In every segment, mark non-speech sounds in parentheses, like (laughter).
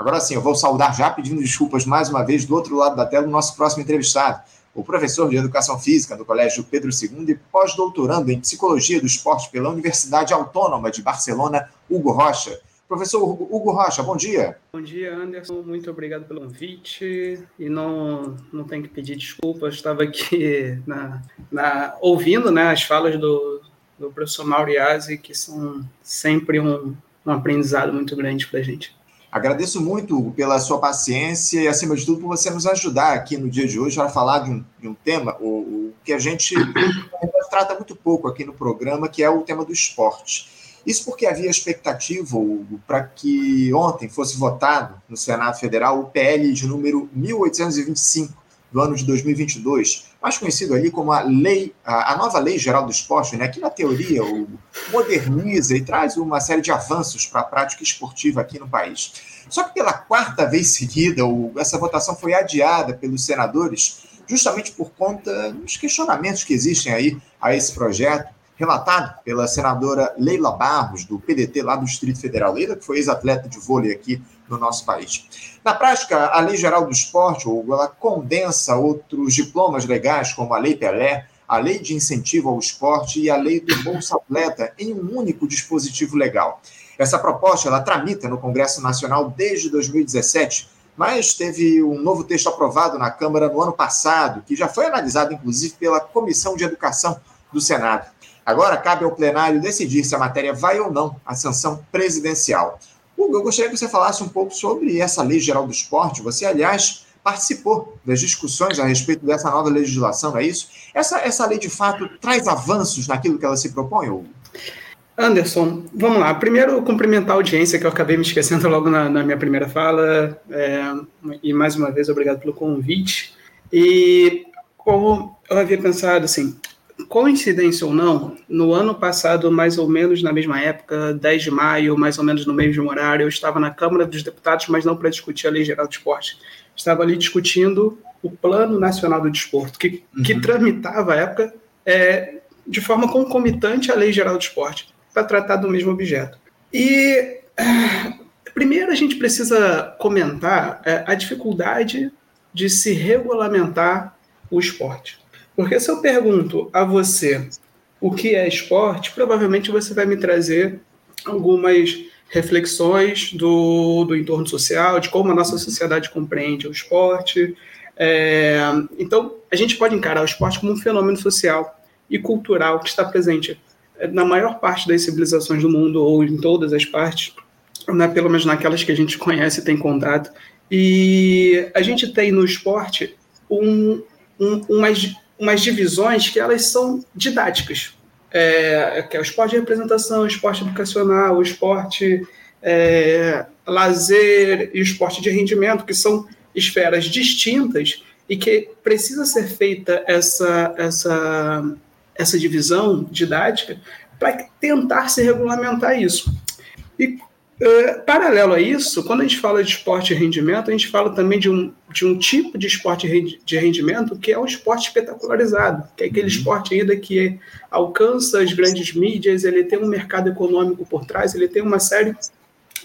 Agora sim, eu vou saudar já pedindo desculpas mais uma vez do outro lado da tela o nosso próximo entrevistado, o professor de Educação Física do Colégio Pedro II e pós-doutorando em Psicologia do Esporte pela Universidade Autônoma de Barcelona, Hugo Rocha. Professor Hugo Rocha, bom dia. Bom dia, Anderson. Muito obrigado pelo convite. E não, não tenho que pedir desculpas, estava aqui na, na, ouvindo né, as falas do, do professor Mauriazzi, que são sempre um, um aprendizado muito grande para a gente. Agradeço muito, Hugo, pela sua paciência e, acima de tudo, por você nos ajudar aqui no dia de hoje para falar de um, de um tema o, o que a gente (coughs) trata muito pouco aqui no programa, que é o tema do esporte. Isso porque havia expectativa, Hugo, para que ontem fosse votado no Senado Federal o PL de número 1825 do ano de 2022, mais conhecido ali como a lei, a, nova lei geral do esporte, né, que na teoria moderniza e traz uma série de avanços para a prática esportiva aqui no país. Só que pela quarta vez seguida, essa votação foi adiada pelos senadores, justamente por conta dos questionamentos que existem aí a esse projeto relatado pela senadora Leila Barros, do PDT lá do Distrito Federal. Leila, que foi ex-atleta de vôlei aqui no nosso país. Na prática, a Lei Geral do Esporte, Hugo, ela condensa outros diplomas legais, como a Lei Pelé, a Lei de Incentivo ao Esporte e a Lei do Bolsa Atleta, em um único dispositivo legal. Essa proposta ela tramita no Congresso Nacional desde 2017, mas teve um novo texto aprovado na Câmara no ano passado, que já foi analisado, inclusive, pela Comissão de Educação do Senado. Agora cabe ao plenário decidir se a matéria vai ou não à sanção presidencial. Hugo, eu gostaria que você falasse um pouco sobre essa Lei Geral do Esporte. Você, aliás, participou das discussões a respeito dessa nova legislação, é isso? Essa, essa lei, de fato, traz avanços naquilo que ela se propõe, Hugo? Anderson, vamos lá. Primeiro, cumprimentar a audiência, que eu acabei me esquecendo logo na, na minha primeira fala. É, e, mais uma vez, obrigado pelo convite. E, como eu havia pensado, assim, coincidência ou não, no ano passado, mais ou menos na mesma época, 10 de maio, mais ou menos no mesmo horário, eu estava na Câmara dos Deputados, mas não para discutir a Lei Geral do Esporte. Estava ali discutindo o Plano Nacional do Desporto, que, uhum. que tramitava à época é, de forma concomitante à Lei Geral do Esporte, para tratar do mesmo objeto. E primeiro a gente precisa comentar é, a dificuldade de se regulamentar o esporte. Porque se eu pergunto a você o que é esporte, provavelmente você vai me trazer algumas reflexões do, do entorno social, de como a nossa sociedade compreende o esporte. É, então, a gente pode encarar o esporte como um fenômeno social e cultural que está presente na maior parte das civilizações do mundo, ou em todas as partes, né, pelo menos naquelas que a gente (laughs) conhece e tem contato. E a gente tem no esporte um, um, umas umas divisões que elas são didáticas, é, que é o esporte de representação, o esporte educacional, o esporte é, lazer e o esporte de rendimento, que são esferas distintas e que precisa ser feita essa, essa, essa divisão didática para tentar se regulamentar isso. E Uh, paralelo a isso, quando a gente fala de esporte e rendimento, a gente fala também de um, de um tipo de esporte de rendimento que é o esporte espetacularizado, que é aquele uhum. esporte ainda que alcança as grandes mídias, ele tem um mercado econômico por trás, ele tem uma série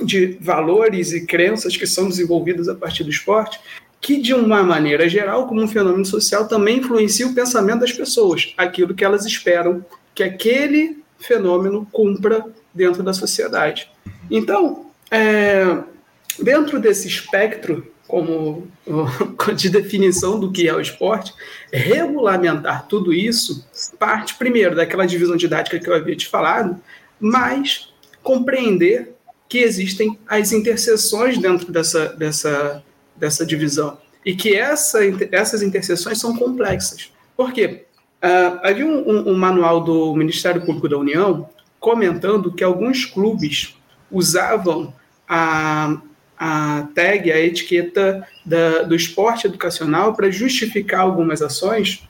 de valores e crenças que são desenvolvidas a partir do esporte, que de uma maneira geral, como um fenômeno social, também influencia o pensamento das pessoas, aquilo que elas esperam que aquele fenômeno cumpra dentro da sociedade. Então, é, dentro desse espectro como (laughs) de definição do que é o esporte, regulamentar tudo isso parte primeiro daquela divisão didática que eu havia te falado, mas compreender que existem as interseções dentro dessa, dessa, dessa divisão e que essa, essas interseções são complexas. Por quê? Uh, havia um, um, um manual do Ministério Público da União comentando que alguns clubes usavam a, a tag, a etiqueta da, do esporte educacional para justificar algumas ações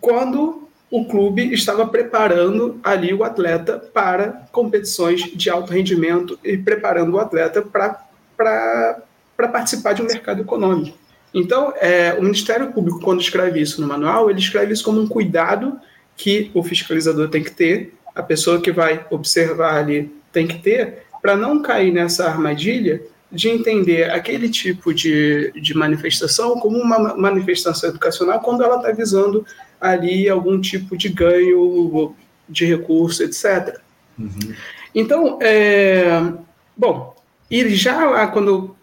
quando o clube estava preparando ali o atleta para competições de alto rendimento e preparando o atleta para participar de um mercado econômico. Então, é, o Ministério Público, quando escreve isso no manual, ele escreve isso como um cuidado que o fiscalizador tem que ter, a pessoa que vai observar ali tem que ter, para não cair nessa armadilha de entender aquele tipo de, de manifestação como uma manifestação educacional quando ela está visando ali algum tipo de ganho de recurso, etc. Uhum. Então, é, bom, e já quando,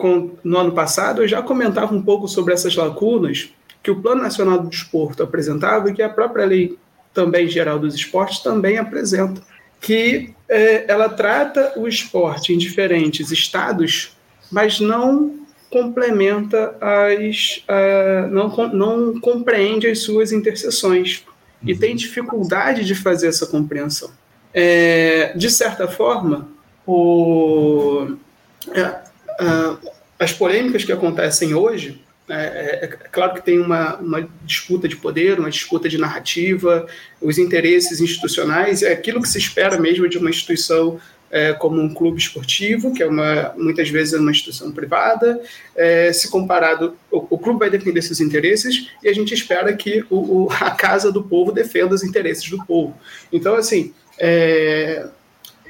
no ano passado, eu já comentava um pouco sobre essas lacunas que o Plano Nacional do Desporto apresentava e que a própria Lei também Geral dos Esportes também apresenta, que é, ela trata o esporte em diferentes estados, mas não complementa as. Uh, não, não compreende as suas interseções e tem dificuldade de fazer essa compreensão. É, de certa forma, o, as polêmicas que acontecem hoje é, é, é, claro que tem uma, uma, disputa de poder, uma disputa de narrativa, os interesses institucionais, é aquilo que se espera mesmo de uma instituição é, como um clube esportivo, que é uma, muitas vezes uma instituição privada, é, se comparado, o, o, clube vai defender esses interesses e a gente espera que o, o, a casa do povo defenda os interesses do povo. Então, assim, é,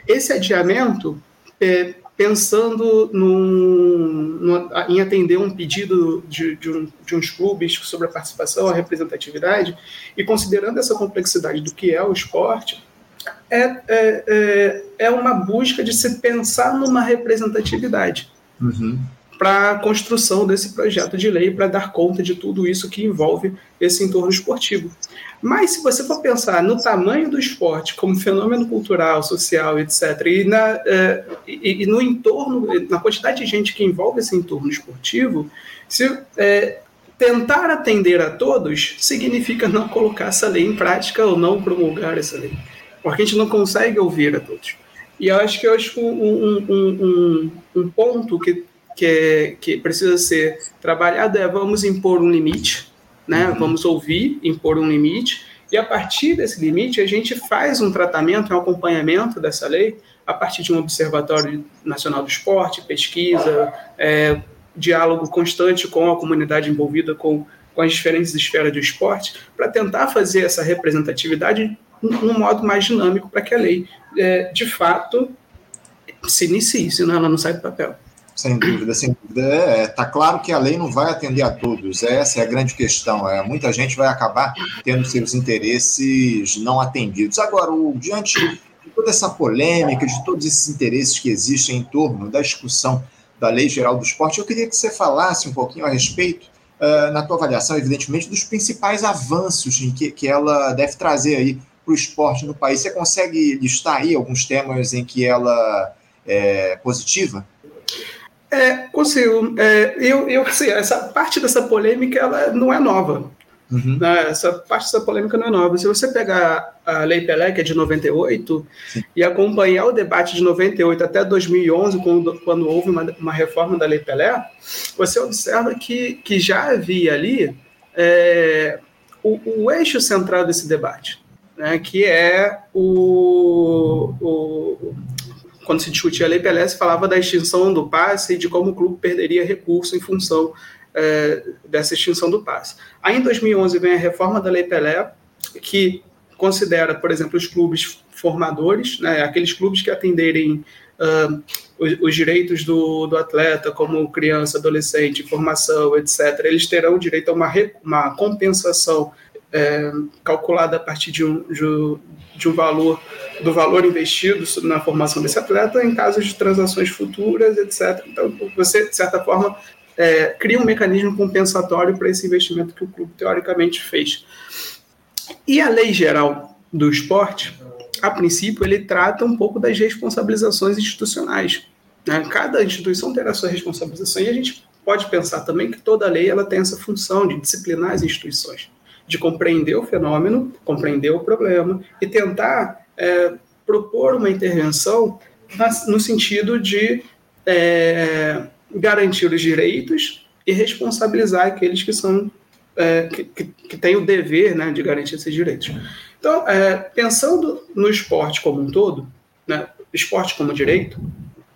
esse adiamento é, pensando num, num, em atender um pedido de, de, um, de, uns clubes sobre a participação, a representatividade, e considerando essa complexidade do que é o esporte, é, é, é, é uma busca de se pensar numa representatividade. Uhum para a construção desse projeto de lei para dar conta de tudo isso que envolve esse entorno esportivo. Mas se você for pensar no tamanho do esporte como fenômeno cultural, social, etc., e, na, é, e, e no entorno, na quantidade de gente que envolve esse entorno esportivo, se é, tentar atender a todos significa não colocar essa lei em prática ou não promulgar essa lei, porque a gente não consegue ouvir a todos. E eu acho que eu acho um, um, um, um ponto que que, é, que precisa ser trabalhado é vamos impor um limite, né? Uhum. Vamos ouvir, impor um limite, e a partir desse limite a gente faz um tratamento, um acompanhamento dessa lei a partir de um observatório nacional do esporte, pesquisa, é, diálogo constante com a comunidade envolvida com, com as diferentes esferas do esporte, para tentar fazer essa representatividade num modo mais dinâmico para que a lei, é, de fato, se inicie, senão ela não sai do papel. Sem dúvida, sem dúvida. É, tá claro que a lei não vai atender a todos, essa é a grande questão. É, muita gente vai acabar tendo seus interesses não atendidos. Agora, o, diante de toda essa polêmica, de todos esses interesses que existem em torno da discussão da Lei Geral do Esporte, eu queria que você falasse um pouquinho a respeito, uh, na tua avaliação, evidentemente, dos principais avanços em que, que ela deve trazer aí para o esporte no país. Você consegue listar aí alguns temas em que ela é positiva? É, consigo. É, eu, eu, assim, essa parte dessa polêmica ela não é nova. Uhum. Né? Essa parte dessa polêmica não é nova. Se você pegar a Lei Pelé, que é de 98, Sim. e acompanhar o debate de 98 até 2011, quando, quando houve uma, uma reforma da Lei Pelé, você observa que, que já havia ali é, o, o eixo central desse debate, né, que é o, o, quando se discutia a Lei Pelé, se falava da extinção do passe e de como o clube perderia recurso em função é, dessa extinção do passe. Aí, em 2011, vem a reforma da Lei Pelé, que considera, por exemplo, os clubes formadores, né, aqueles clubes que atenderem uh, os, os, direitos do, do, atleta, como criança, adolescente, formação, etc., eles terão direito a uma, uma compensação é, calculada a partir de um, de um valor do valor investido na formação desse atleta em casos de transações futuras, etc. Então, você, de certa forma, é, cria um mecanismo compensatório para esse investimento que o clube teoricamente fez. E a lei geral do esporte, a princípio, ele trata um pouco das responsabilizações institucionais. Né? Cada instituição terá sua responsabilização e a gente pode pensar também que toda lei ela tem essa função de disciplinar as instituições de compreender o fenômeno, compreender o problema e tentar é, propor uma intervenção no sentido de é, garantir os direitos e responsabilizar aqueles que são é, que, que, têm o dever né, de garantir esses direitos. Então, é, pensando no esporte como um todo, né, esporte como direito,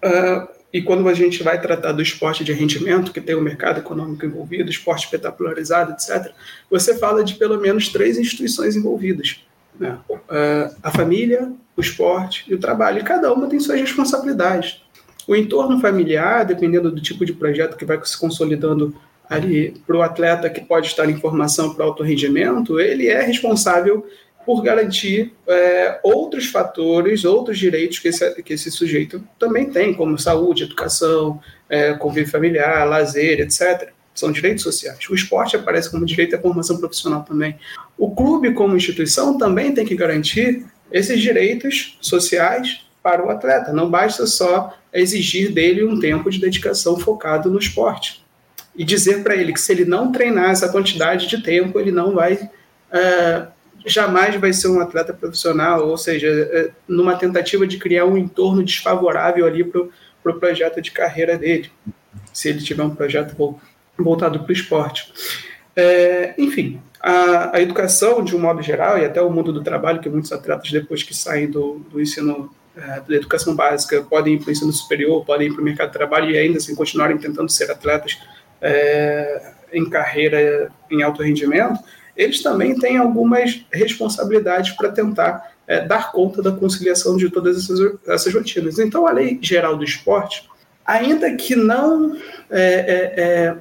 uh, e quando a gente vai tratar do esporte de rendimento, que tem o mercado econômico envolvido, esporte espetacularizado, etc., você fala de pelo menos três instituições envolvidas. Né? Uh, a família, o esporte e o trabalho. E cada uma tem suas responsabilidades. o entorno familiar, dependendo do tipo de projeto que vai se consolidando ali para o atleta que pode estar em formação para alto rendimento, ele é responsável por garantir é, outros fatores, outros direitos que esse, que esse sujeito também tem, como saúde, educação, é, convívio familiar, lazer, etc. São direitos sociais. O esporte aparece como direito à formação profissional também. O clube, como instituição, também tem que garantir esses direitos sociais para o atleta. Não basta só exigir dele um tempo de dedicação focado no esporte. E dizer para ele que se ele não treinar essa quantidade de tempo, ele não vai. É, jamais vai ser um atleta profissional, ou seja, é, numa tentativa de criar um entorno desfavorável ali para o pro projeto de carreira dele, se ele tiver um projeto voltado para o esporte. É, enfim, a, a, educação, de um modo geral, e até o mundo do trabalho, que muitos atletas, depois que saem do, do ensino é, da educação básica, podem ir para o ensino superior, podem ir para o mercado de trabalho e ainda assim continuarem tentando ser atletas é, em carreira em alto rendimento, eles também têm algumas responsabilidades para tentar é, dar conta da conciliação de todas essas, essas rotinas. Então, a Lei Geral do Esporte, ainda que não, é, é,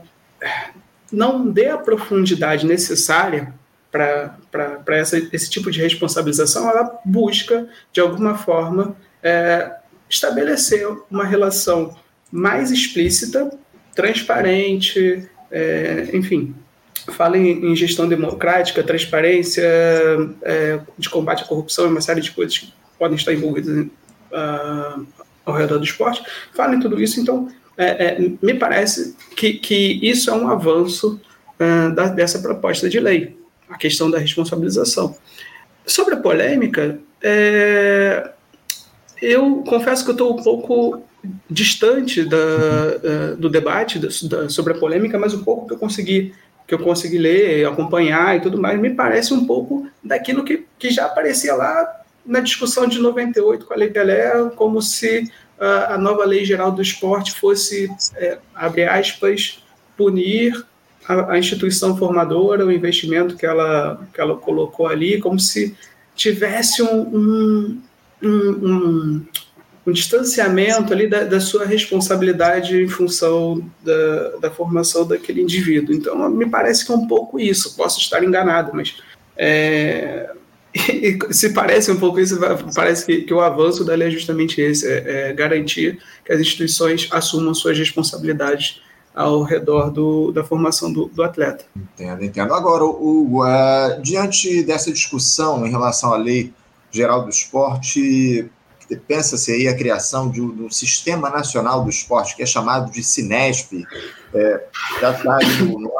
não dê a profundidade necessária para esse tipo de responsabilização, ela busca, de alguma forma, é, estabelecer uma relação mais explícita, transparente, é, enfim, fala em, em, gestão democrática, transparência, é, de combate à corrupção uma série de coisas que podem estar envolvidas uh, ao redor do esporte, fala em tudo isso, então é, é, me parece que, que isso é um avanço uh, da, dessa proposta de lei, a questão da responsabilização. Sobre a polêmica, é, eu confesso que eu estou um pouco distante da, uh, do debate da, sobre a polêmica, mas o pouco que eu consegui que eu consegui ler, acompanhar e tudo mais, me parece um pouco daquilo que, que já aparecia lá na discussão de 98 com a Lei Pelé, como se a nova Lei Geral do Esporte fosse, é, abre aspas, punir a, a, instituição formadora, o investimento que ela, que ela colocou ali, como se tivesse um, um, um, um distanciamento ali da, da, sua responsabilidade em função da, da, formação daquele indivíduo. Então, me parece que é um pouco isso. Posso estar enganado, mas é, se parece um pouco isso, parece que, que, o avanço da lei é justamente esse: é, é garantir que as instituições assumam suas responsabilidades ao redor do, da formação do, do, atleta. Entendo, entendo. Agora, o, uh, diante dessa discussão em relação à lei geral do esporte, pensa-se aí a criação de um, sistema nacional do esporte, que é chamado de Cinesp, é, já está no, no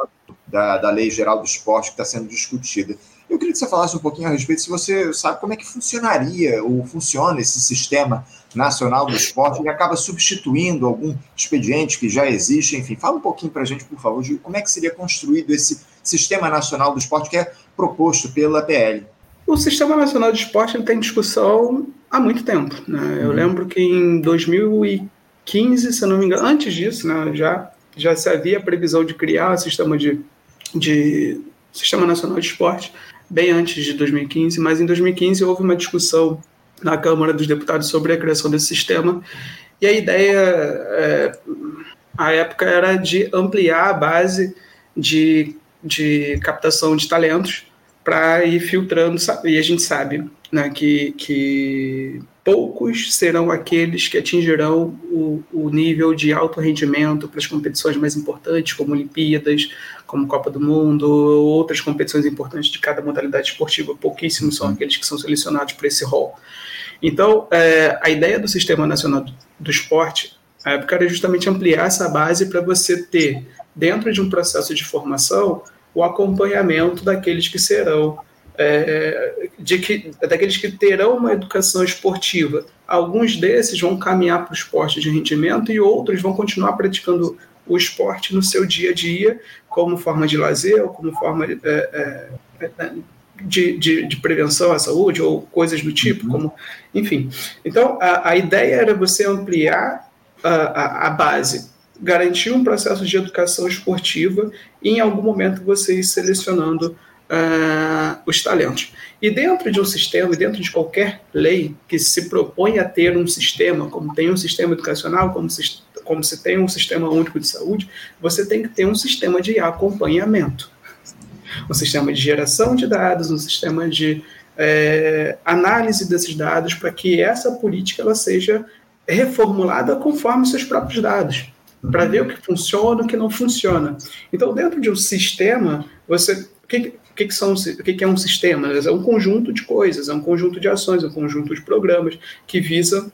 da, da Lei Geral do Esporte que está sendo discutida. Eu queria que você falasse um pouquinho a respeito, se você sabe como é que funcionaria ou funciona esse sistema nacional do esporte, ele acaba substituindo algum expediente que já existe, enfim, fala um pouquinho para a gente, por favor, de como é que seria construído esse sistema nacional do esporte que é proposto pela PL. O Sistema Nacional de Esporte ele tem discussão há muito tempo. Né? Eu uhum. lembro que em 2015, se não me engano, antes disso, né, já, já se havia a previsão de criar o sistema, de, de, sistema Nacional de Esporte, bem antes de 2015, mas em 2015 houve uma discussão na Câmara dos Deputados sobre a criação desse sistema, e a ideia, é, à época, era de ampliar a base de, de captação de talentos para ir filtrando, e a gente sabe né, que, que poucos serão aqueles que atingirão o, o nível de alto rendimento para as competições mais importantes, como Olimpíadas, como Copa do Mundo, outras competições importantes de cada modalidade esportiva. Pouquíssimos são aqueles que são selecionados para esse rol. Então, é, a ideia do Sistema Nacional do Esporte, na época, era justamente ampliar essa base para você ter, dentro de um processo de formação, o acompanhamento daqueles que serão é, de que, daqueles que terão uma educação esportiva. Alguns desses vão caminhar para o esporte de rendimento e outros vão continuar praticando o esporte no seu dia a dia, como forma de lazer, ou como forma de, é, é, é de, de, de, prevenção à saúde, ou coisas do tipo, uhum. como, enfim. Então, a, a ideia era você ampliar a, a, a base garantir um processo de educação esportiva e em algum momento você ir selecionando uh, os talentos. E dentro de um sistema, dentro de qualquer lei que se propõe a ter um sistema, como tem um sistema educacional, como se, como se tem um sistema único de saúde, você tem que ter um sistema de acompanhamento. Um sistema de geração de dados, um sistema de é, análise desses dados para que essa política ela seja reformulada conforme seus próprios dados, para ver o que funciona o que não funciona. Então, dentro de um sistema, você que, o que, que são, o que, que é um sistema? É um conjunto de coisas, é um conjunto de ações, é um conjunto de programas que visa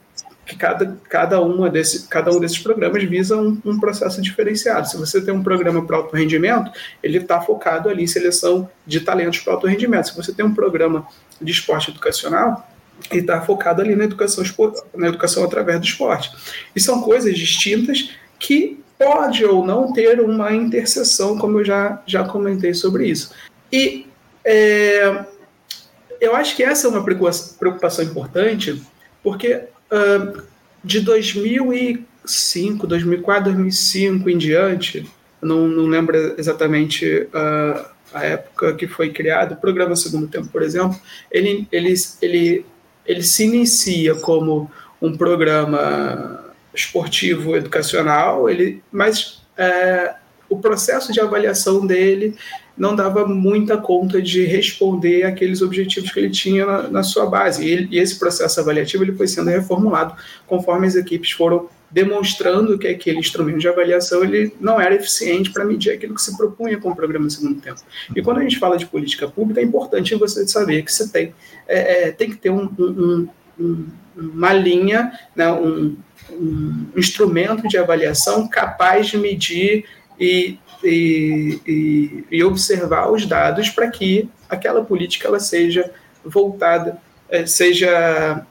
que cada, cada, uma desse, cada um desses programas visa um, um processo diferenciado. Se você tem um programa para alto rendimento, ele está focado ali em seleção de talentos para alto rendimento. Se você tem um programa de esporte educacional, ele está focado ali na educação, na educação através do esporte. E são coisas distintas que pode ou não ter uma interseção, como eu já, já comentei sobre isso. E é, eu acho que essa é uma preocupação importante, porque uh, de 2005, 2004, 2005 em diante, não, não lembro exatamente uh, a época que foi criado, o programa Segundo Tempo, por exemplo, ele, ele, ele, ele se inicia como um programa esportivo educacional, ele, mas é, o processo de avaliação dele não dava muita conta de responder aqueles objetivos que ele tinha na, na sua base. E, ele, e, esse processo avaliativo ele foi sendo reformulado conforme as equipes foram demonstrando que aquele instrumento de avaliação ele não era eficiente para medir aquilo que se propunha com o programa segundo tempo. E quando a gente fala de política pública, é importante você saber que você tem, é, é, tem que ter um, um, um, uma linha, né, um, um instrumento de avaliação capaz de medir e e, e, e observar os dados para que aquela política ela seja voltada, é, seja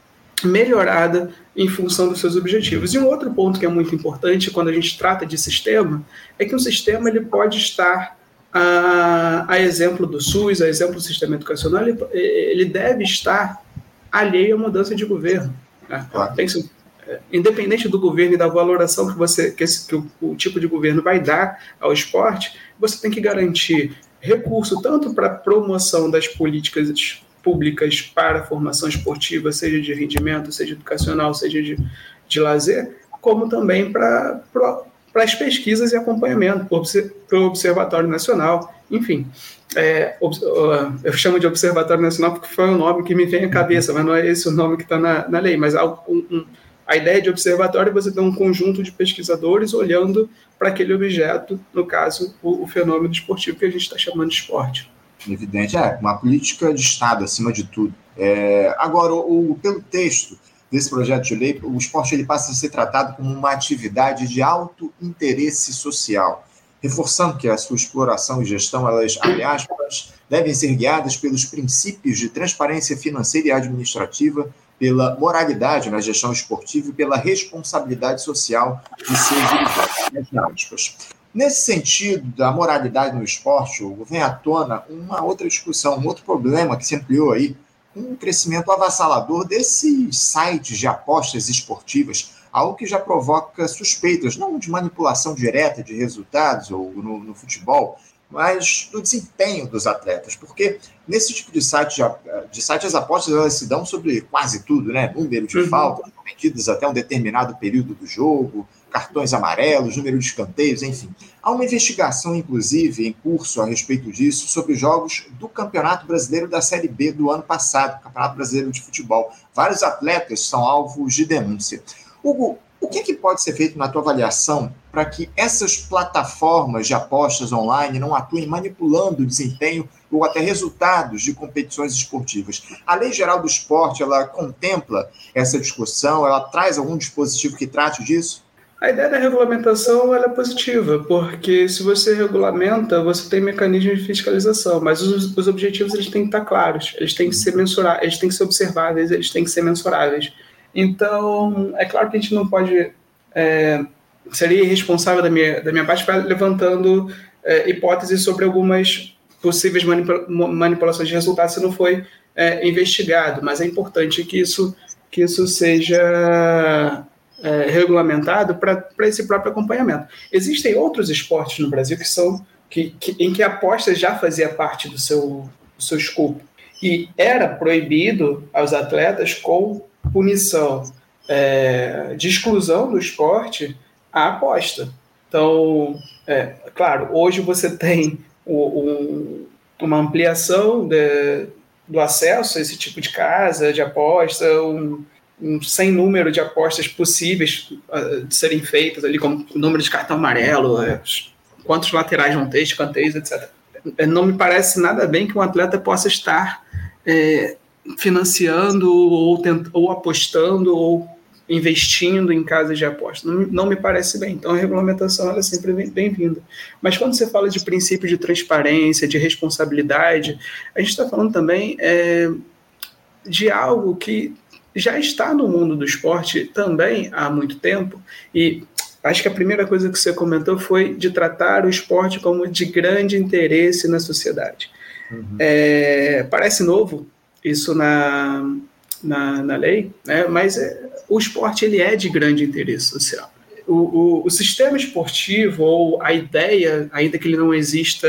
melhorada em função dos seus objetivos. E um outro ponto que é muito importante quando a gente trata de sistema é que um sistema ele pode estar a, a exemplo do SUS, a exemplo do sistema educacional, ele, ele deve estar alheio à mudança de governo. Né? Claro. Tem que independente do governo e da valoração que você que, esse, que o, o, tipo de governo vai dar ao esporte, você tem que garantir recurso tanto para promoção das políticas públicas para a formação esportiva, seja de rendimento, seja educacional, seja de, de lazer, como também para, para as pesquisas e acompanhamento, para o Observatório Nacional, enfim. É, eu chamo de Observatório Nacional porque foi o nome que me vem à cabeça, mas não é esse o nome que está na, na lei, mas um, um a ideia de observatório é você ter um conjunto de pesquisadores olhando para aquele objeto, no caso, o, o fenômeno esportivo que a gente está chamando de esporte. Evidente, é uma política de Estado, acima de tudo. É, agora, o, pelo texto desse projeto de lei, o esporte ele passa a ser tratado como uma atividade de alto interesse social, reforçando que a sua exploração e gestão, elas, aliás, devem ser guiadas pelos princípios de transparência financeira e administrativa, pela moralidade na gestão esportiva e pela responsabilidade social de seus dirigentes. Nesse sentido da moralidade no esporte, vem à tona uma outra discussão, um outro problema que se ampliou aí, um crescimento avassalador desses sites de apostas esportivas, algo que já provoca suspeitas, não de manipulação direta de resultados ou no, no futebol, mas do desempenho dos atletas, porque nesse tipo de site, de, de site as apostas elas se dão sobre quase tudo, né? Número de uhum. faltas cometidas até um determinado período do jogo, cartões amarelos, número de escanteios, enfim. Há uma investigação, inclusive, em curso a respeito disso, sobre os jogos do Campeonato Brasileiro da Série B do ano passado, Campeonato Brasileiro de Futebol. Vários atletas são alvos de denúncia. Hugo, o que, que pode ser feito na tua avaliação para que essas plataformas de apostas online não atuem manipulando o desempenho ou até resultados de competições esportivas? A Lei Geral do Esporte, ela contempla essa discussão? Ela traz algum dispositivo que trate disso? A ideia da regulamentação é positiva, porque se você regulamenta, você tem mecanismos de fiscalização, mas os, os objetivos eles têm que estar claros, eles têm que ser mensuráveis, eles têm que ser observáveis, eles têm que ser mensuráveis. Então, é claro que a gente não pode. É, seria irresponsável da minha, da minha parte para levantando é, hipóteses sobre algumas possíveis manipula manipulações de resultados se não foi é, investigado, mas é importante que isso, que isso seja é, regulamentado para esse próprio acompanhamento. Existem outros esportes no Brasil que são que, que, em que a aposta já fazia parte do seu, do seu escopo e era proibido aos atletas com punição é, de exclusão do esporte a aposta. Então, é, claro, hoje você tem o, um, uma ampliação de, do acesso a esse tipo de casa, de aposta, um, um sem número de apostas possíveis uh, de serem feitas ali, como o número de cartão amarelo, uh, quantos laterais vão ter, escanteios, etc. Não me parece nada bem que um atleta possa estar é, financiando ou, tent, ou apostando ou investindo em casas de aposta. Não, não, me parece bem. Então, a regulamentação é sempre bem-vinda. Mas quando você fala de princípio de transparência, de responsabilidade, a gente está falando também é, de algo que já está no mundo do esporte também há muito tempo. E acho que a primeira coisa que você comentou foi de tratar o esporte como de grande interesse na sociedade. Uhum. É, parece novo isso na, na, na lei, né? mas é, o esporte ele é de grande interesse social. O, o, o, sistema esportivo, ou a ideia, ainda que ele não exista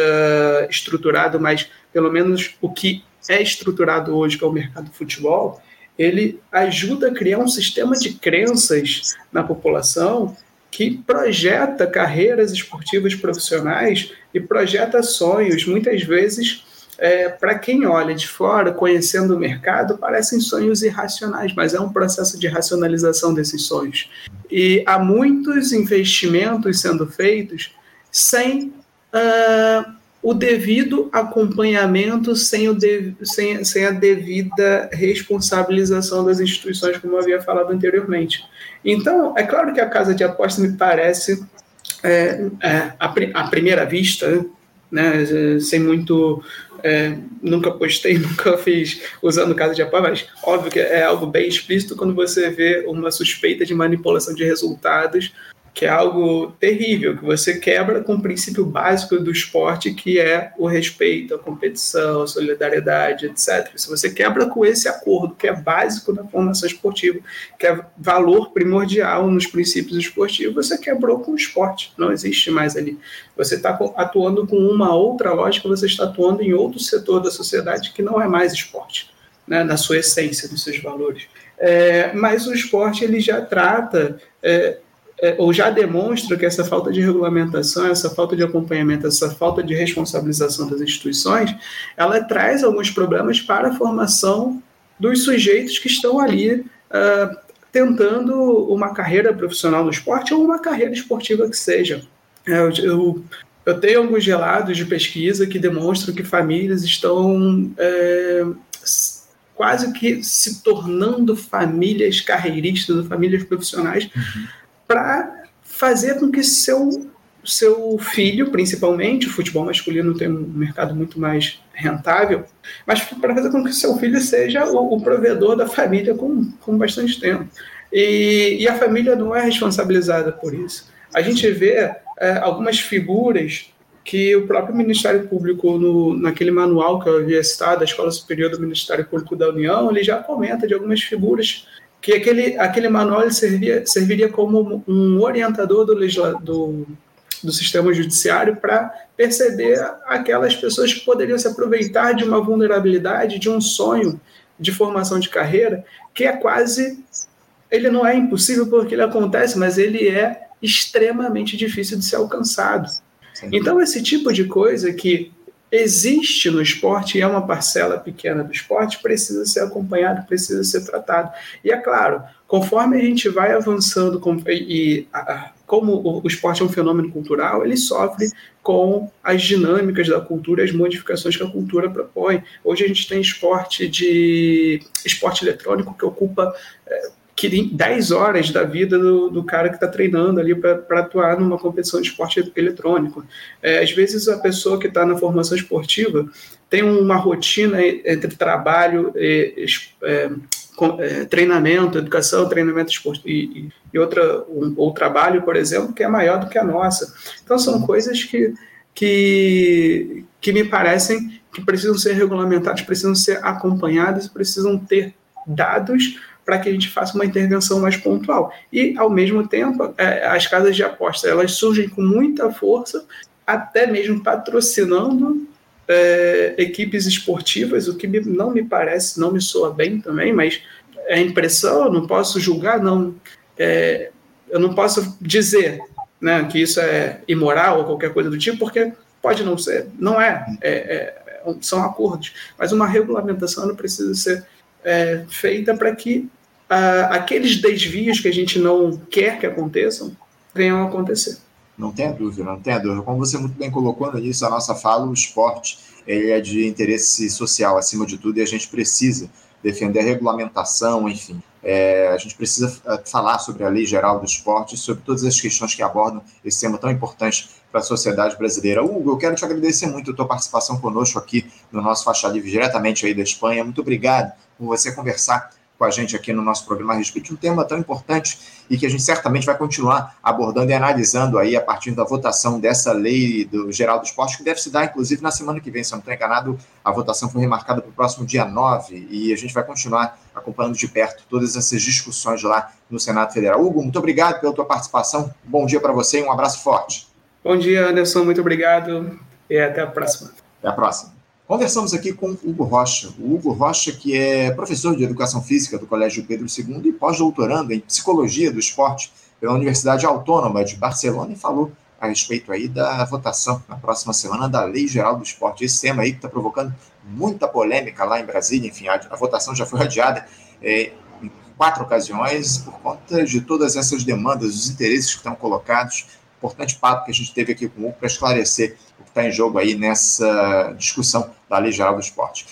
estruturado, mas pelo menos o que é estruturado hoje, que é o mercado do futebol, ele ajuda a criar um sistema de crenças na população que projeta carreiras esportivas profissionais e projeta sonhos, muitas vezes é, para quem olha de fora, conhecendo o mercado, parecem sonhos irracionais, mas é um processo de racionalização desses sonhos. E há muitos investimentos sendo feitos sem uh, o devido acompanhamento, sem, o de, sem, sem a devida responsabilização das instituições, como eu havia falado anteriormente. Então, é claro que a casa de aposta me parece, é, é, à, primeira vista, né, sem muito é, nunca postei, (laughs) nunca fiz usando casa de apoio, mas óbvio que é algo bem explícito quando você vê uma suspeita de manipulação de resultados que é algo terrível, que você quebra com o princípio básico do esporte, que é o respeito, a competição, a solidariedade, etc. Se você quebra com esse acordo, que é básico na formação esportiva, que é valor primordial nos princípios esportivos, você quebrou com o esporte, não existe mais ali. Você está atuando com uma outra lógica, você está atuando em outro setor da sociedade que não é mais esporte, né, na sua essência, nos seus valores. É, mas o esporte ele já trata é, é, ou já demonstra que essa falta de regulamentação, essa falta de acompanhamento, essa falta de responsabilização das instituições, ela traz alguns problemas para a formação dos sujeitos que estão ali uh, tentando uma carreira profissional no esporte ou uma carreira esportiva que seja. É, eu, eu, eu, tenho alguns relatos de pesquisa que demonstram que famílias estão é, quase que se tornando famílias carreiristas, famílias profissionais, uhum para fazer com que seu seu filho, principalmente, o futebol masculino tem um mercado muito mais rentável, mas para fazer com que seu filho seja o, o provedor da família com, com bastante tempo. E, e, a família não é responsabilizada por isso. A gente vê é, algumas figuras que o próprio Ministério Público, no, naquele manual que eu havia citado, a Escola Superior do Ministério Público da União, ele já comenta de algumas figuras que aquele, aquele manual servia, serviria como um orientador do, do, do sistema judiciário para perceber aquelas pessoas que poderiam se aproveitar de uma vulnerabilidade, de um sonho de formação de carreira, que é quase. Ele não é impossível porque ele acontece, mas ele é extremamente difícil de ser alcançado. Então, esse tipo de coisa que existe no esporte e é uma parcela pequena do esporte, precisa ser acompanhado, precisa ser tratado. E é claro, conforme a gente vai avançando com, e, a, como o, esporte é um fenômeno cultural, ele sofre com as dinâmicas da cultura, as modificações que a cultura propõe. Hoje a gente tem esporte de esporte eletrônico que ocupa é, que 10 horas da vida do, do cara que está treinando ali para atuar numa competição de esporte eletrônico. É, às vezes a pessoa que está na formação esportiva tem uma rotina entre trabalho e, é, é, treinamento, educação, treinamento esportivo e, e outra, um, ou trabalho, por exemplo, que é maior do que a nossa. Então são coisas que, que, que me parecem que precisam ser regulamentadas, precisam ser acompanhadas, precisam ter dados para que a gente faça uma intervenção mais pontual. E, ao mesmo tempo, é, as casas de aposta elas surgem com muita força, até mesmo patrocinando é, equipes esportivas, o que me, não me parece, não me soa bem também, mas é impressão, eu não posso julgar, não. É, eu não posso dizer né, que isso é imoral ou qualquer coisa do tipo, porque pode não ser, não é, é, é são acordos, mas uma regulamentação não precisa ser é, feita para que ah, aqueles desvios que a gente não quer que aconteçam venham a acontecer. Não tenha dúvida, não tenha dúvida. Como você muito bem colocou no início da nossa fala, o esporte ele é de interesse social acima de tudo e a gente precisa defender a regulamentação, enfim. É, a gente precisa é, falar sobre a lei geral do esporte, sobre todas as questões que abordam esse tema tão importante para a sociedade brasileira. Hugo, eu quero te agradecer muito a tua participação conosco aqui no nosso Faixa Livre, diretamente aí da Espanha. Muito obrigado por você conversar com a gente aqui no nosso programa a respeito de um tema tão importante e que a gente certamente vai continuar abordando e analisando aí a partir da votação dessa lei do geral do esporte, que deve se dar, inclusive, na semana que vem. Se eu não estou enganado, a votação foi remarcada para o próximo dia 9 e a gente vai continuar acompanhando de perto todas essas discussões lá no Senado Federal. Hugo, muito obrigado pela tua participação. Bom dia para você e um abraço forte. Bom dia, Anderson. Muito obrigado e até a próxima. Até a próxima. Conversamos aqui com Hugo Rocha. O Hugo Rocha, que é professor de Educação Física do Colégio Pedro II e pós-doutorando em Psicologia do Esporte pela Universidade Autônoma de Barcelona e falou a respeito aí da votação na próxima semana da Lei Geral do Esporte. Esse tema aí que está provocando muita polêmica lá em Brasília, enfim, a, a votação já foi adiada é, em quatro ocasiões por conta de todas essas demandas, os interesses que estão colocados. Importante papo que a gente teve aqui com o Hugo para esclarecer o que está em jogo aí nessa discussão da Lei Geral do Esporte.